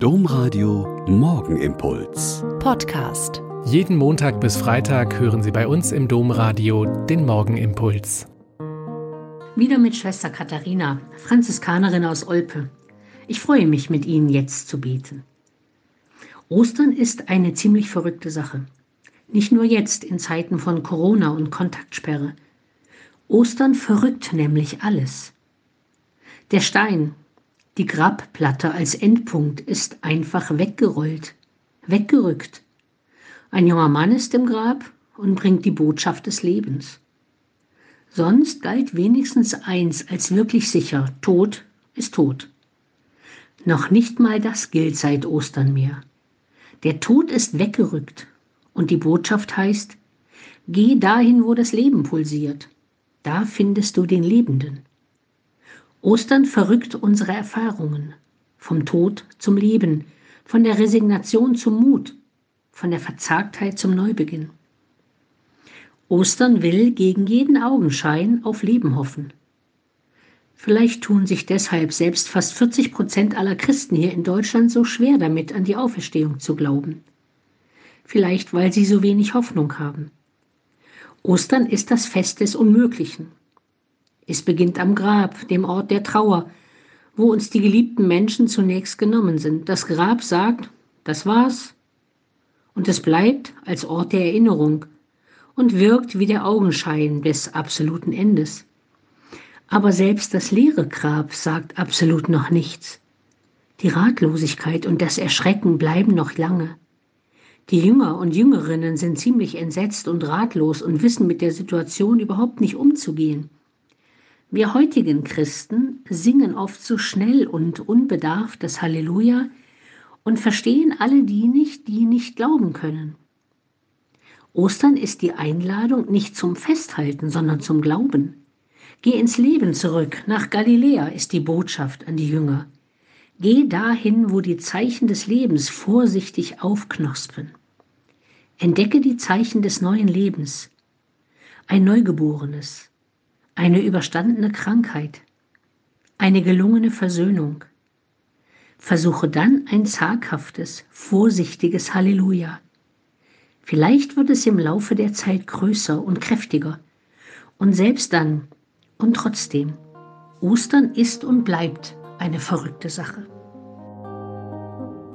Domradio Morgenimpuls. Podcast. Jeden Montag bis Freitag hören Sie bei uns im Domradio den Morgenimpuls. Wieder mit Schwester Katharina, Franziskanerin aus Olpe. Ich freue mich, mit Ihnen jetzt zu beten. Ostern ist eine ziemlich verrückte Sache. Nicht nur jetzt in Zeiten von Corona und Kontaktsperre. Ostern verrückt nämlich alles. Der Stein, die Grabplatte als Endpunkt ist einfach weggerollt, weggerückt. Ein junger Mann ist im Grab und bringt die Botschaft des Lebens. Sonst galt wenigstens eins als wirklich sicher, Tod ist tot. Noch nicht mal das gilt seit Ostern mehr. Der Tod ist weggerückt und die Botschaft heißt, geh dahin, wo das Leben pulsiert, da findest du den Lebenden. Ostern verrückt unsere Erfahrungen, vom Tod zum Leben, von der Resignation zum Mut, von der Verzagtheit zum Neubeginn. Ostern will gegen jeden Augenschein auf Leben hoffen. Vielleicht tun sich deshalb selbst fast 40 Prozent aller Christen hier in Deutschland so schwer damit, an die Auferstehung zu glauben. Vielleicht, weil sie so wenig Hoffnung haben. Ostern ist das Fest des Unmöglichen. Es beginnt am Grab, dem Ort der Trauer, wo uns die geliebten Menschen zunächst genommen sind. Das Grab sagt, das war's. Und es bleibt als Ort der Erinnerung, und wirkt wie der Augenschein des absoluten Endes. Aber selbst das leere Grab sagt absolut noch nichts. Die Ratlosigkeit und das Erschrecken bleiben noch lange. Die Jünger und Jüngerinnen sind ziemlich entsetzt und ratlos und wissen mit der Situation überhaupt nicht umzugehen. Wir heutigen Christen singen oft so schnell und unbedarft das Halleluja und verstehen alle die nicht, die nicht glauben können. Ostern ist die Einladung nicht zum Festhalten, sondern zum Glauben. Geh ins Leben zurück, nach Galiläa ist die Botschaft an die Jünger. Geh dahin, wo die Zeichen des Lebens vorsichtig aufknospen. Entdecke die Zeichen des neuen Lebens. Ein Neugeborenes, eine überstandene Krankheit, eine gelungene Versöhnung. Versuche dann ein zaghaftes, vorsichtiges Halleluja. Vielleicht wird es im Laufe der Zeit größer und kräftiger. Und selbst dann und trotzdem, Ostern ist und bleibt eine verrückte Sache.